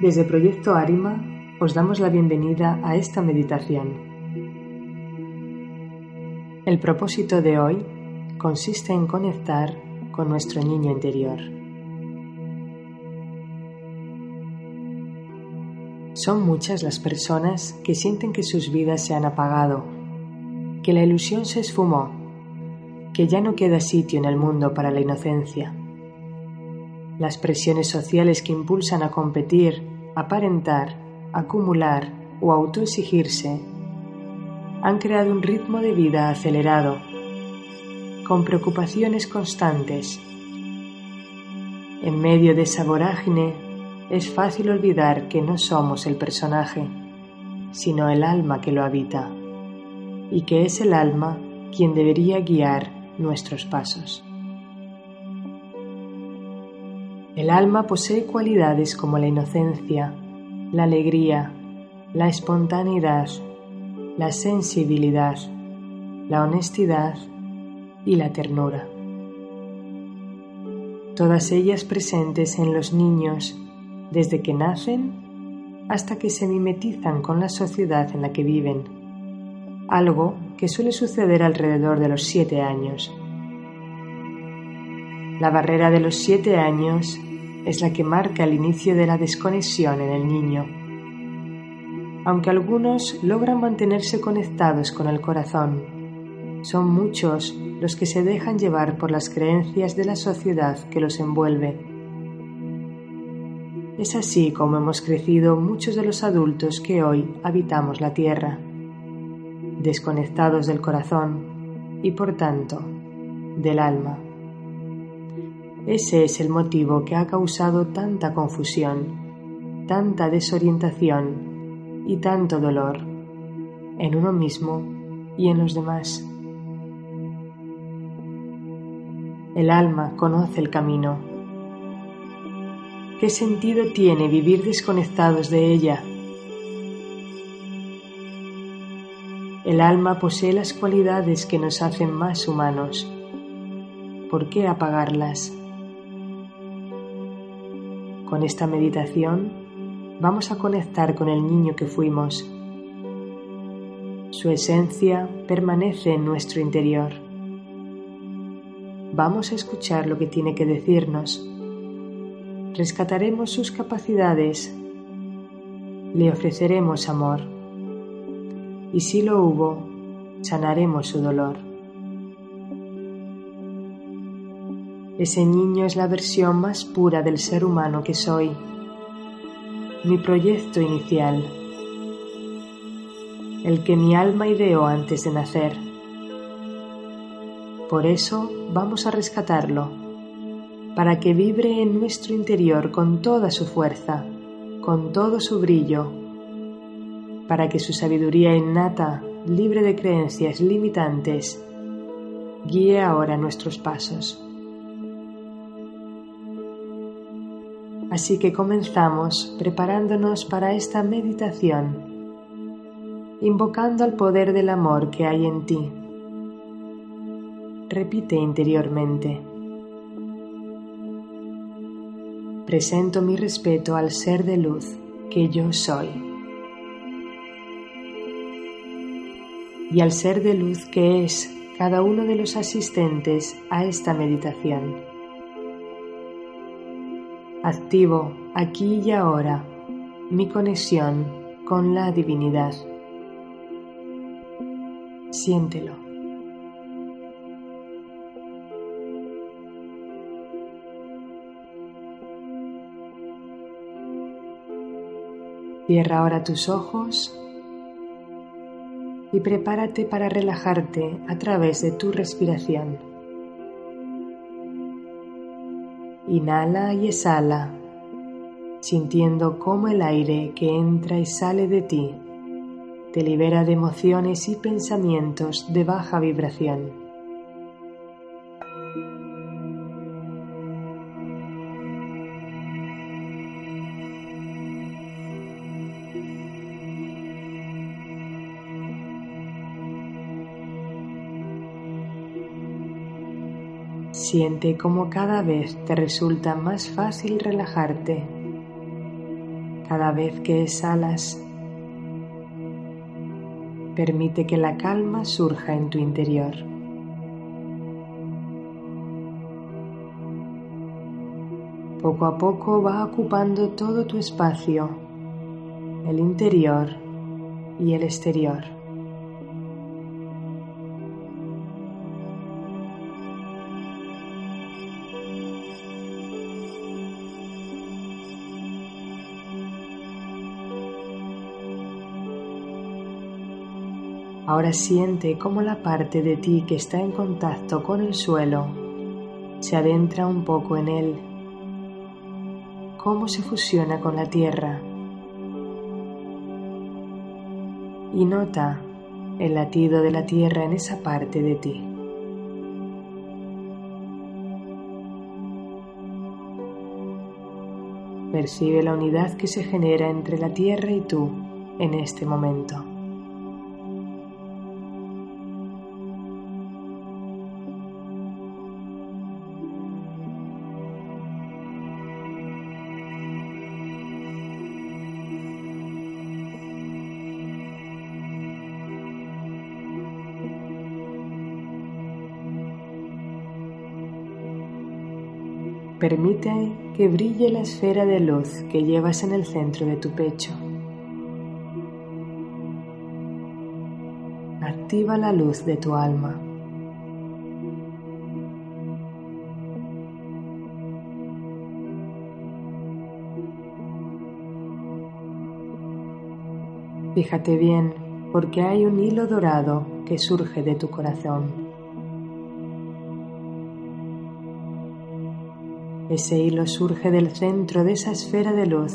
Desde Proyecto Arima os damos la bienvenida a esta meditación. El propósito de hoy consiste en conectar con nuestro niño interior. Son muchas las personas que sienten que sus vidas se han apagado, que la ilusión se esfumó, que ya no queda sitio en el mundo para la inocencia las presiones sociales que impulsan a competir, aparentar, acumular o autoexigirse han creado un ritmo de vida acelerado, con preocupaciones constantes. En medio de esa vorágine es fácil olvidar que no somos el personaje, sino el alma que lo habita, y que es el alma quien debería guiar nuestros pasos. El alma posee cualidades como la inocencia, la alegría, la espontaneidad, la sensibilidad, la honestidad y la ternura. Todas ellas presentes en los niños desde que nacen hasta que se mimetizan con la sociedad en la que viven, algo que suele suceder alrededor de los siete años. La barrera de los siete años es la que marca el inicio de la desconexión en el niño. Aunque algunos logran mantenerse conectados con el corazón, son muchos los que se dejan llevar por las creencias de la sociedad que los envuelve. Es así como hemos crecido muchos de los adultos que hoy habitamos la Tierra, desconectados del corazón y por tanto del alma. Ese es el motivo que ha causado tanta confusión, tanta desorientación y tanto dolor en uno mismo y en los demás. El alma conoce el camino. ¿Qué sentido tiene vivir desconectados de ella? El alma posee las cualidades que nos hacen más humanos. ¿Por qué apagarlas? Con esta meditación vamos a conectar con el niño que fuimos. Su esencia permanece en nuestro interior. Vamos a escuchar lo que tiene que decirnos. Rescataremos sus capacidades. Le ofreceremos amor. Y si lo hubo, sanaremos su dolor. Ese niño es la versión más pura del ser humano que soy, mi proyecto inicial, el que mi alma ideó antes de nacer. Por eso vamos a rescatarlo, para que vibre en nuestro interior con toda su fuerza, con todo su brillo, para que su sabiduría innata, libre de creencias limitantes, guíe ahora nuestros pasos. Así que comenzamos preparándonos para esta meditación, invocando al poder del amor que hay en ti. Repite interiormente. Presento mi respeto al ser de luz que yo soy. Y al ser de luz que es cada uno de los asistentes a esta meditación activo aquí y ahora mi conexión con la divinidad. Siéntelo. Cierra ahora tus ojos y prepárate para relajarte a través de tu respiración. Inhala y exhala, sintiendo cómo el aire que entra y sale de ti te libera de emociones y pensamientos de baja vibración. Siente cómo cada vez te resulta más fácil relajarte. Cada vez que exhalas, permite que la calma surja en tu interior. Poco a poco va ocupando todo tu espacio, el interior y el exterior. Ahora siente cómo la parte de ti que está en contacto con el suelo se adentra un poco en él, cómo se fusiona con la tierra y nota el latido de la tierra en esa parte de ti. Percibe la unidad que se genera entre la tierra y tú en este momento. Permite que brille la esfera de luz que llevas en el centro de tu pecho. Activa la luz de tu alma. Fíjate bien porque hay un hilo dorado que surge de tu corazón. Ese hilo surge del centro de esa esfera de luz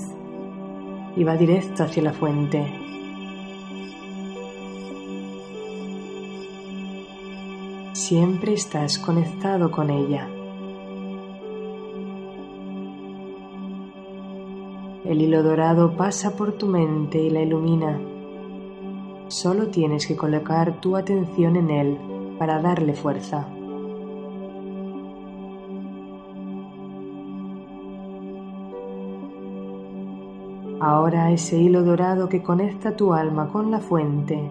y va directo hacia la fuente. Siempre estás conectado con ella. El hilo dorado pasa por tu mente y la ilumina. Solo tienes que colocar tu atención en él para darle fuerza. Ahora ese hilo dorado que conecta tu alma con la fuente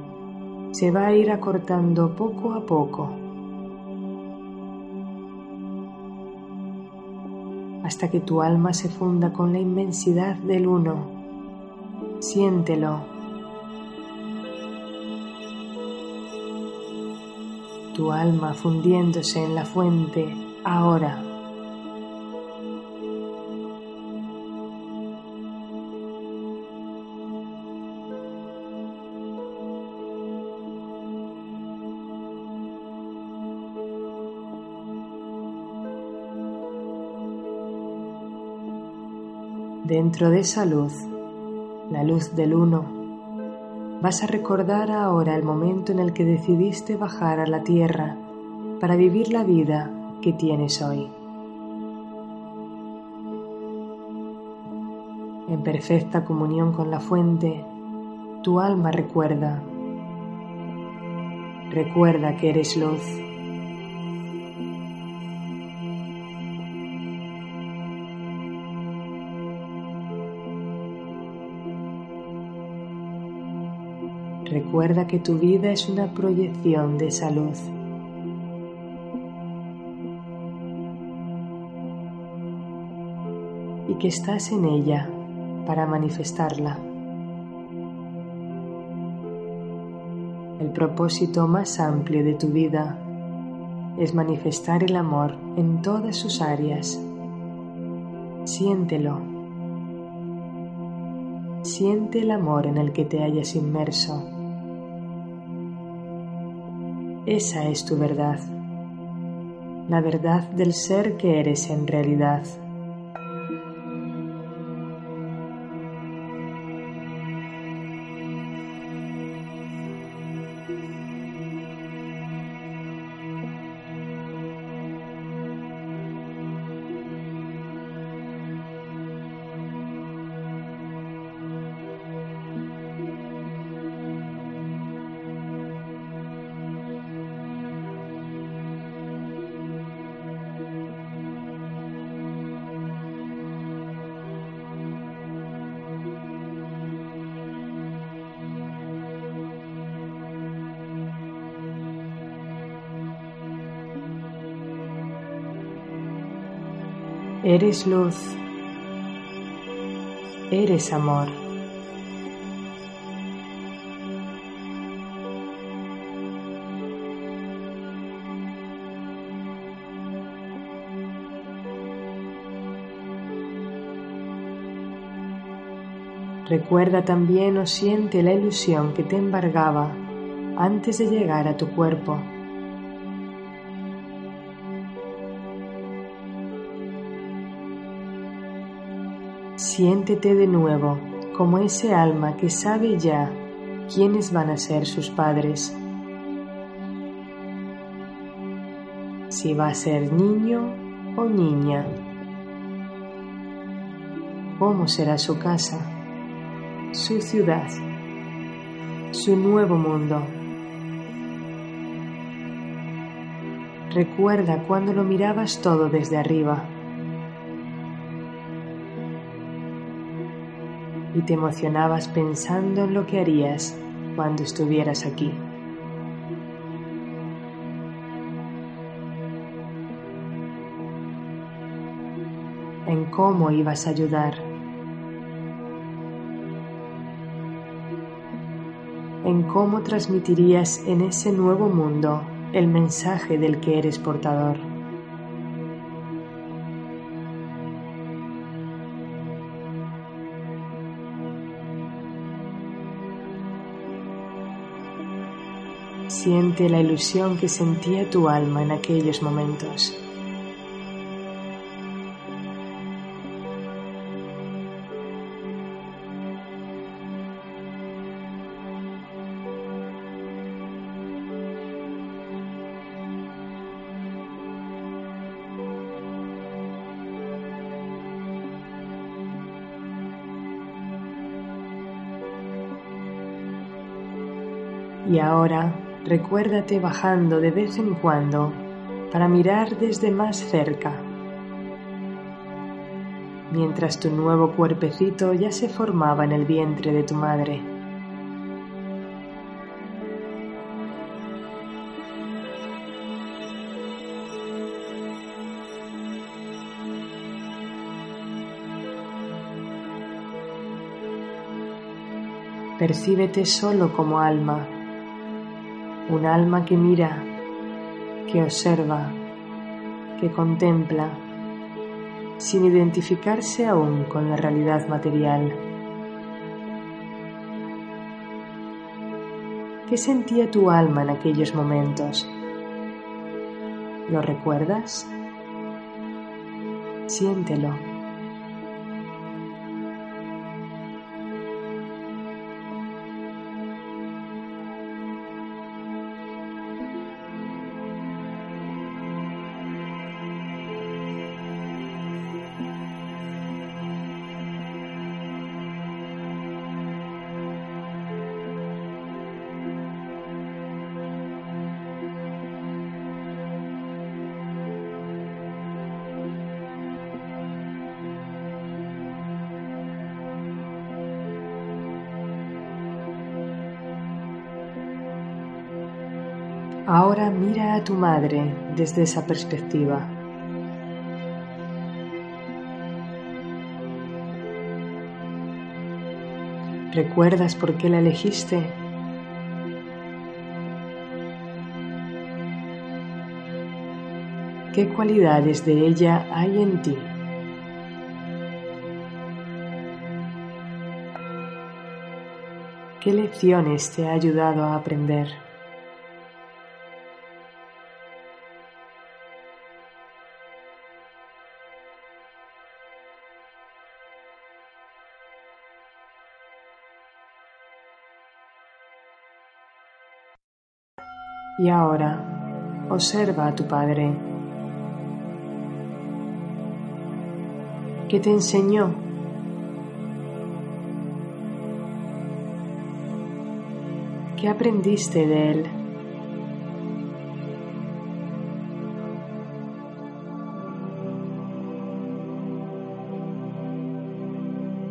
se va a ir acortando poco a poco hasta que tu alma se funda con la inmensidad del uno. Siéntelo. Tu alma fundiéndose en la fuente ahora. Dentro de esa luz, la luz del uno, vas a recordar ahora el momento en el que decidiste bajar a la tierra para vivir la vida que tienes hoy. En perfecta comunión con la fuente, tu alma recuerda. Recuerda que eres luz Recuerda que tu vida es una proyección de esa luz. Y que estás en ella para manifestarla. El propósito más amplio de tu vida es manifestar el amor en todas sus áreas. Siéntelo. Siente el amor en el que te hayas inmerso. Esa es tu verdad, la verdad del ser que eres en realidad. Eres luz. Eres amor. Recuerda también o siente la ilusión que te embargaba antes de llegar a tu cuerpo. Siéntete de nuevo como ese alma que sabe ya quiénes van a ser sus padres. Si va a ser niño o niña. ¿Cómo será su casa? su ciudad, su nuevo mundo. Recuerda cuando lo mirabas todo desde arriba y te emocionabas pensando en lo que harías cuando estuvieras aquí. en cómo ibas a ayudar en cómo transmitirías en ese nuevo mundo el mensaje del que eres portador. Siente la ilusión que sentía tu alma en aquellos momentos. Y ahora recuérdate bajando de vez en cuando para mirar desde más cerca, mientras tu nuevo cuerpecito ya se formaba en el vientre de tu madre. Percíbete solo como alma un alma que mira, que observa, que contempla, sin identificarse aún con la realidad material. ¿Qué sentía tu alma en aquellos momentos? ¿Lo recuerdas? Siéntelo. Ahora mira a tu madre desde esa perspectiva. ¿Recuerdas por qué la elegiste? ¿Qué cualidades de ella hay en ti? ¿Qué lecciones te ha ayudado a aprender? Y ahora observa a tu Padre. ¿Qué te enseñó? ¿Qué aprendiste de él?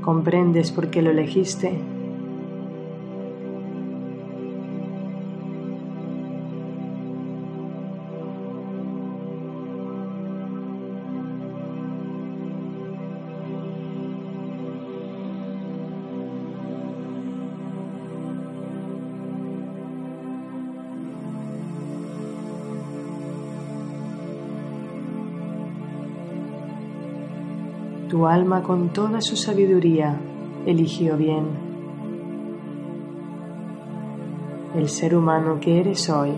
¿Comprendes por qué lo elegiste? Tu alma con toda su sabiduría eligió bien. El ser humano que eres hoy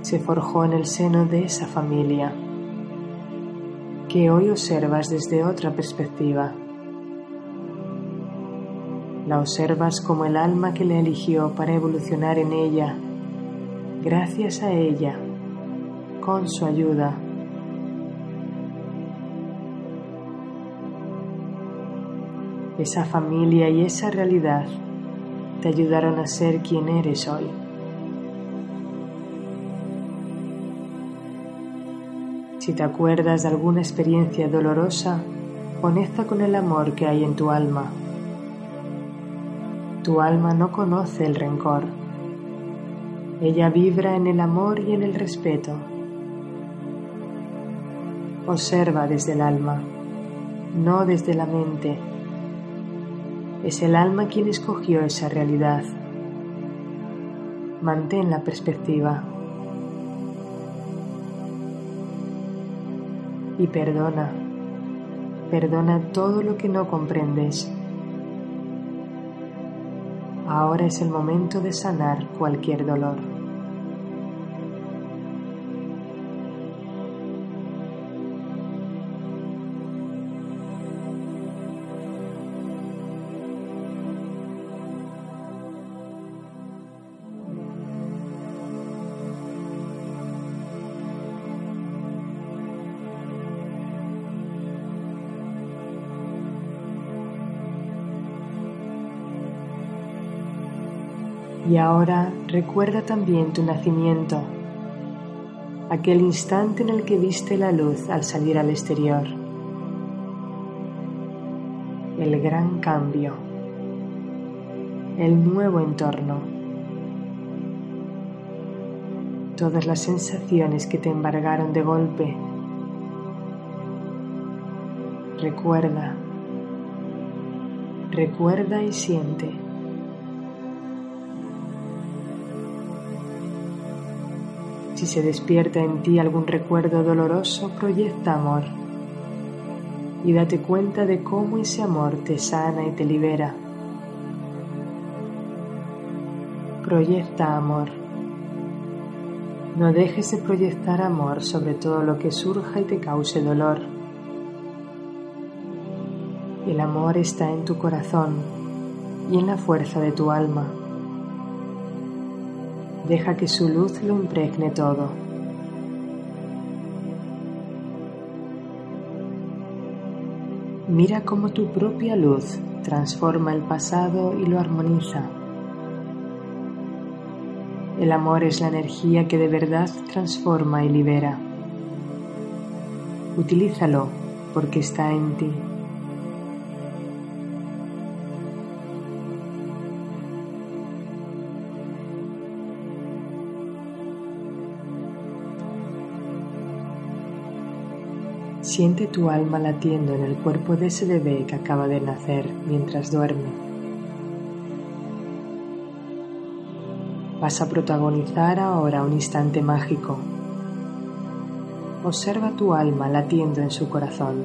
se forjó en el seno de esa familia que hoy observas desde otra perspectiva. La observas como el alma que le eligió para evolucionar en ella, gracias a ella, con su ayuda. Esa familia y esa realidad te ayudaron a ser quien eres hoy. Si te acuerdas de alguna experiencia dolorosa, conecta con el amor que hay en tu alma. Tu alma no conoce el rencor. Ella vibra en el amor y en el respeto. Observa desde el alma, no desde la mente. Es el alma quien escogió esa realidad. Mantén la perspectiva. y perdona. Perdona todo lo que no comprendes. Ahora es el momento de sanar cualquier dolor. Ahora recuerda también tu nacimiento, aquel instante en el que viste la luz al salir al exterior, el gran cambio, el nuevo entorno, todas las sensaciones que te embargaron de golpe. Recuerda, recuerda y siente. Si se despierta en ti algún recuerdo doloroso, proyecta amor y date cuenta de cómo ese amor te sana y te libera. Proyecta amor. No dejes de proyectar amor sobre todo lo que surja y te cause dolor. El amor está en tu corazón y en la fuerza de tu alma. Deja que su luz lo impregne todo. Mira cómo tu propia luz transforma el pasado y lo armoniza. El amor es la energía que de verdad transforma y libera. Utilízalo porque está en ti. Siente tu alma latiendo en el cuerpo de ese bebé que acaba de nacer mientras duerme. Vas a protagonizar ahora un instante mágico. Observa tu alma latiendo en su corazón.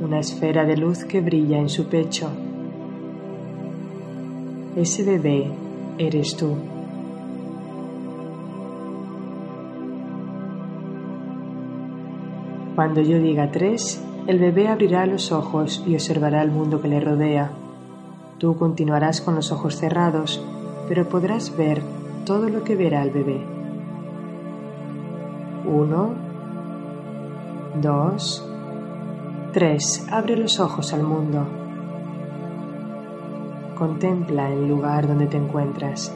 Una esfera de luz que brilla en su pecho. Ese bebé eres tú. Cuando yo diga tres, el bebé abrirá los ojos y observará el mundo que le rodea. Tú continuarás con los ojos cerrados, pero podrás ver todo lo que verá el bebé. Uno, dos, tres. Abre los ojos al mundo. Contempla el lugar donde te encuentras.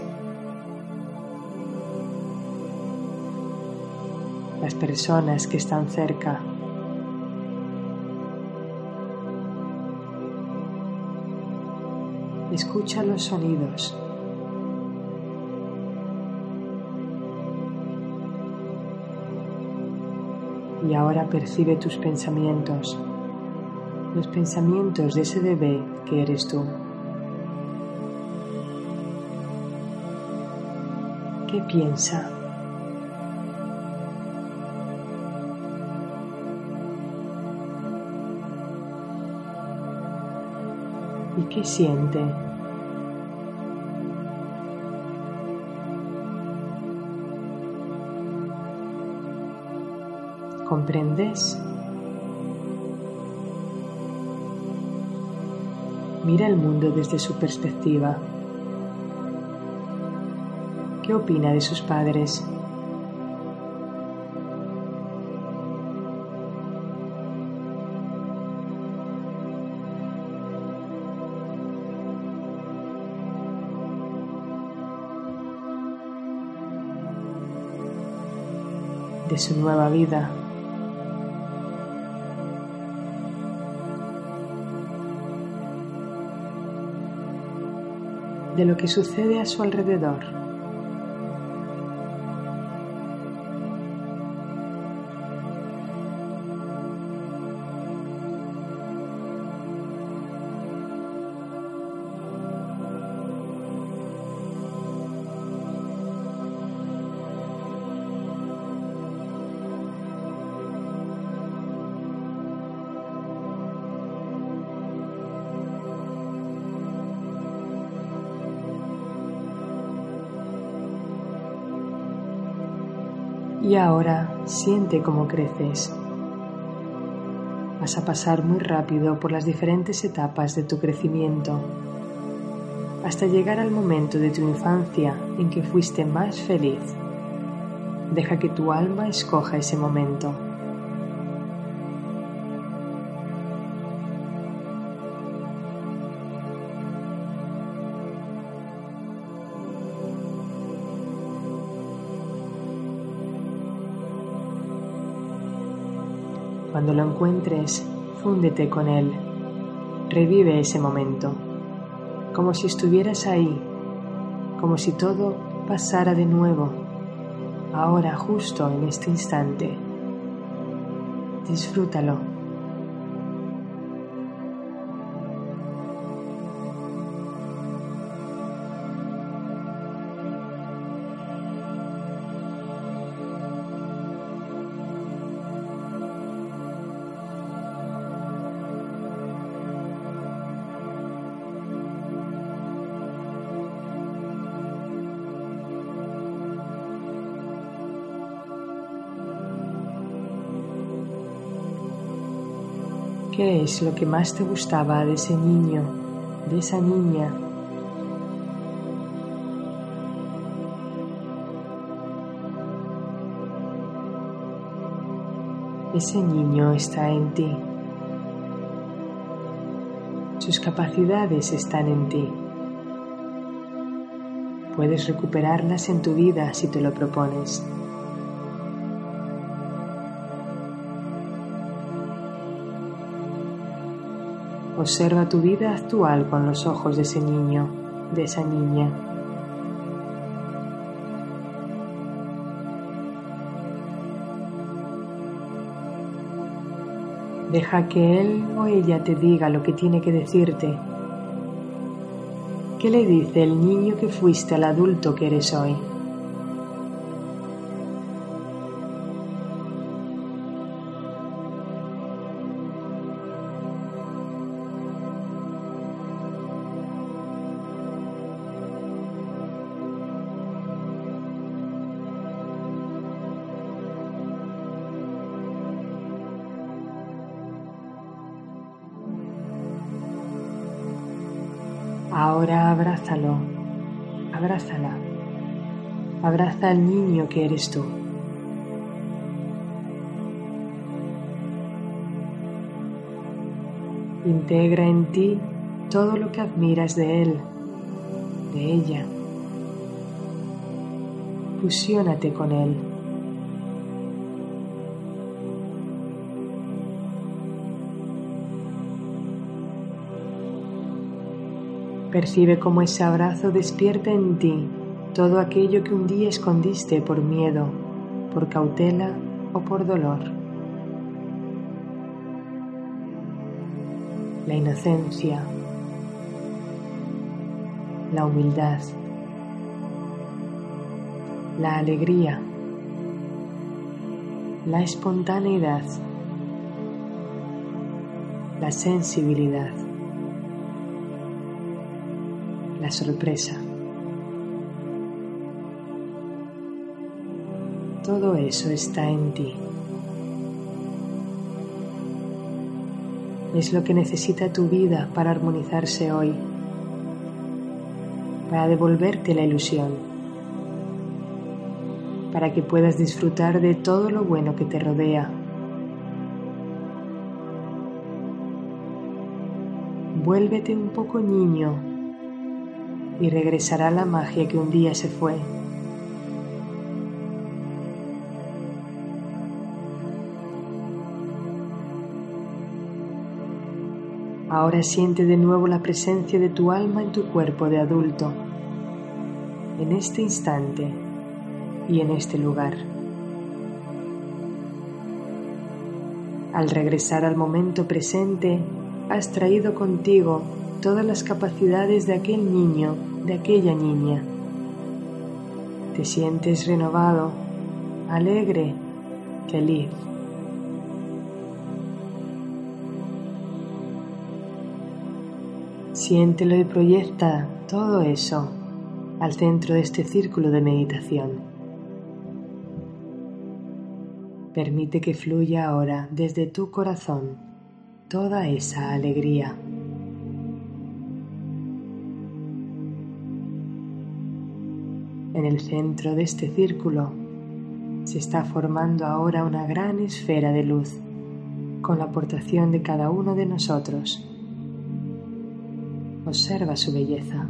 Las personas que están cerca. Escucha los sonidos. Y ahora percibe tus pensamientos, los pensamientos de ese bebé que eres tú. ¿Qué piensa? ¿Qué siente? ¿Comprendes? Mira el mundo desde su perspectiva. ¿Qué opina de sus padres? De su nueva vida. de lo que sucede a su alrededor. Y ahora siente cómo creces. Vas a pasar muy rápido por las diferentes etapas de tu crecimiento, hasta llegar al momento de tu infancia en que fuiste más feliz. Deja que tu alma escoja ese momento. Cuando lo encuentres, fúndete con él. Revive ese momento, como si estuvieras ahí, como si todo pasara de nuevo, ahora justo en este instante. Disfrútalo. ¿Qué es lo que más te gustaba de ese niño, de esa niña? Ese niño está en ti. Sus capacidades están en ti. Puedes recuperarlas en tu vida si te lo propones. Observa tu vida actual con los ojos de ese niño, de esa niña. Deja que él o ella te diga lo que tiene que decirte. ¿Qué le dice el niño que fuiste al adulto que eres hoy? Niño que eres tú. Integra en ti todo lo que admiras de él, de ella. Fusiónate con él. Percibe cómo ese abrazo despierta en ti todo aquello que un día escondiste por miedo, por cautela o por dolor. La inocencia, la humildad, la alegría, la espontaneidad, la sensibilidad la sorpresa. Todo eso está en ti. Es lo que necesita tu vida para armonizarse hoy, para devolverte la ilusión, para que puedas disfrutar de todo lo bueno que te rodea. Vuélvete un poco niño y regresará la magia que un día se fue. Ahora siente de nuevo la presencia de tu alma en tu cuerpo de adulto, en este instante y en este lugar. Al regresar al momento presente, has traído contigo todas las capacidades de aquel niño, de aquella niña. Te sientes renovado, alegre, feliz. Siéntelo y proyecta todo eso al centro de este círculo de meditación. Permite que fluya ahora desde tu corazón toda esa alegría. En el centro de este círculo se está formando ahora una gran esfera de luz con la aportación de cada uno de nosotros Observa su belleza.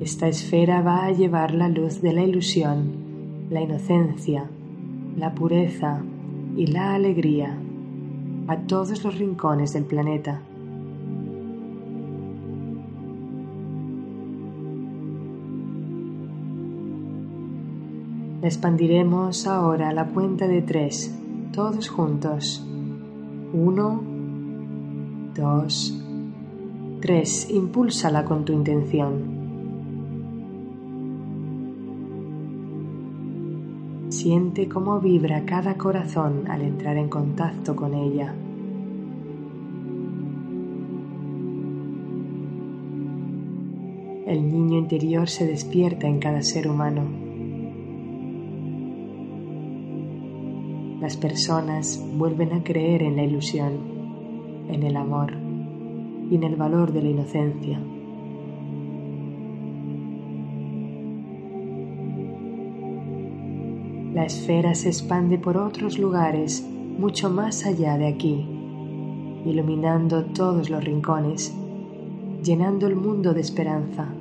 Esta esfera va a llevar la luz de la ilusión, la inocencia, la pureza y la alegría a todos los rincones del planeta. La expandiremos ahora la cuenta de tres, todos juntos. Uno, dos, tres. Impúlsala con tu intención. Siente cómo vibra cada corazón al entrar en contacto con ella. El niño interior se despierta en cada ser humano. Las personas vuelven a creer en la ilusión, en el amor y en el valor de la inocencia. La esfera se expande por otros lugares mucho más allá de aquí, iluminando todos los rincones, llenando el mundo de esperanza.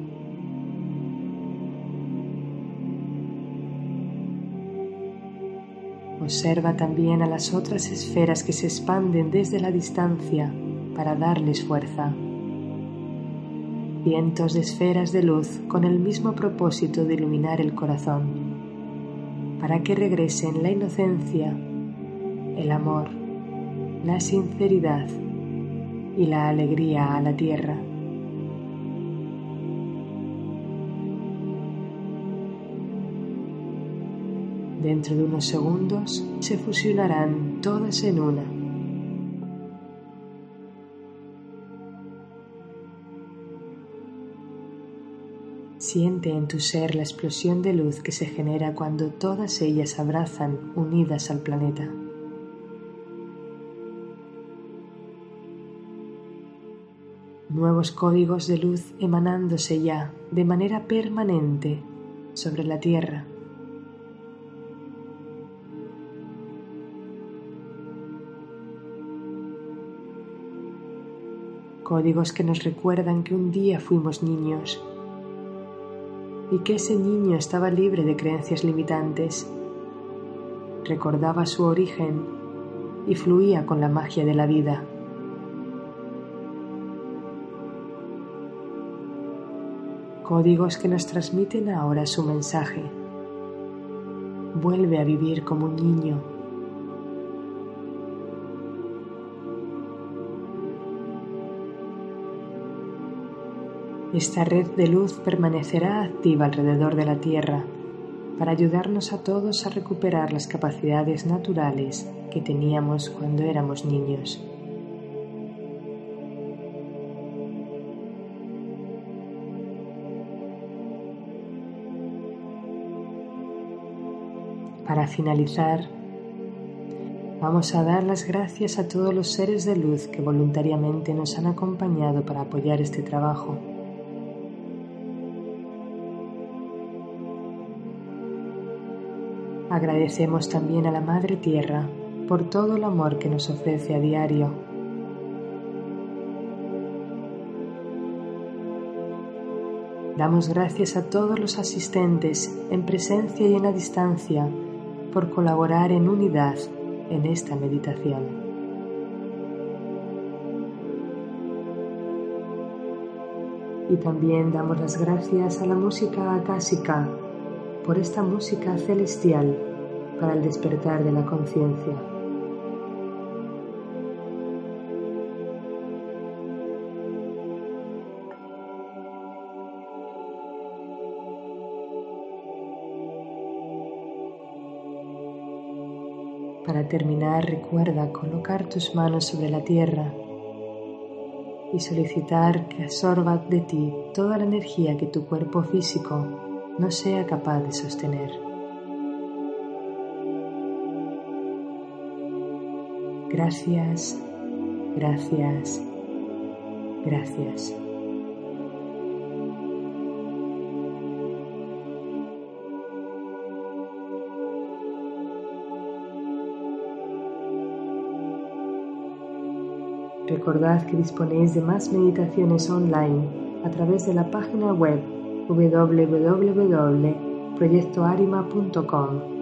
Observa también a las otras esferas que se expanden desde la distancia para darles fuerza. Vientos de esferas de luz con el mismo propósito de iluminar el corazón, para que regresen la inocencia, el amor, la sinceridad y la alegría a la tierra. Dentro de unos segundos se fusionarán todas en una. Siente en tu ser la explosión de luz que se genera cuando todas ellas abrazan unidas al planeta. Nuevos códigos de luz emanándose ya de manera permanente sobre la Tierra. Códigos que nos recuerdan que un día fuimos niños y que ese niño estaba libre de creencias limitantes, recordaba su origen y fluía con la magia de la vida. Códigos que nos transmiten ahora su mensaje. Vuelve a vivir como un niño Esta red de luz permanecerá activa alrededor de la Tierra para ayudarnos a todos a recuperar las capacidades naturales que teníamos cuando éramos niños. Para finalizar, vamos a dar las gracias a todos los seres de luz que voluntariamente nos han acompañado para apoyar este trabajo. Agradecemos también a la Madre Tierra por todo el amor que nos ofrece a diario. Damos gracias a todos los asistentes en presencia y en la distancia por colaborar en unidad en esta meditación. Y también damos las gracias a la música acásica por esta música celestial para el despertar de la conciencia. Para terminar, recuerda colocar tus manos sobre la tierra y solicitar que absorba de ti toda la energía que tu cuerpo físico no sea capaz de sostener. Gracias, gracias, gracias. Recordad que disponéis de más meditaciones online a través de la página web www.proyectoarima.com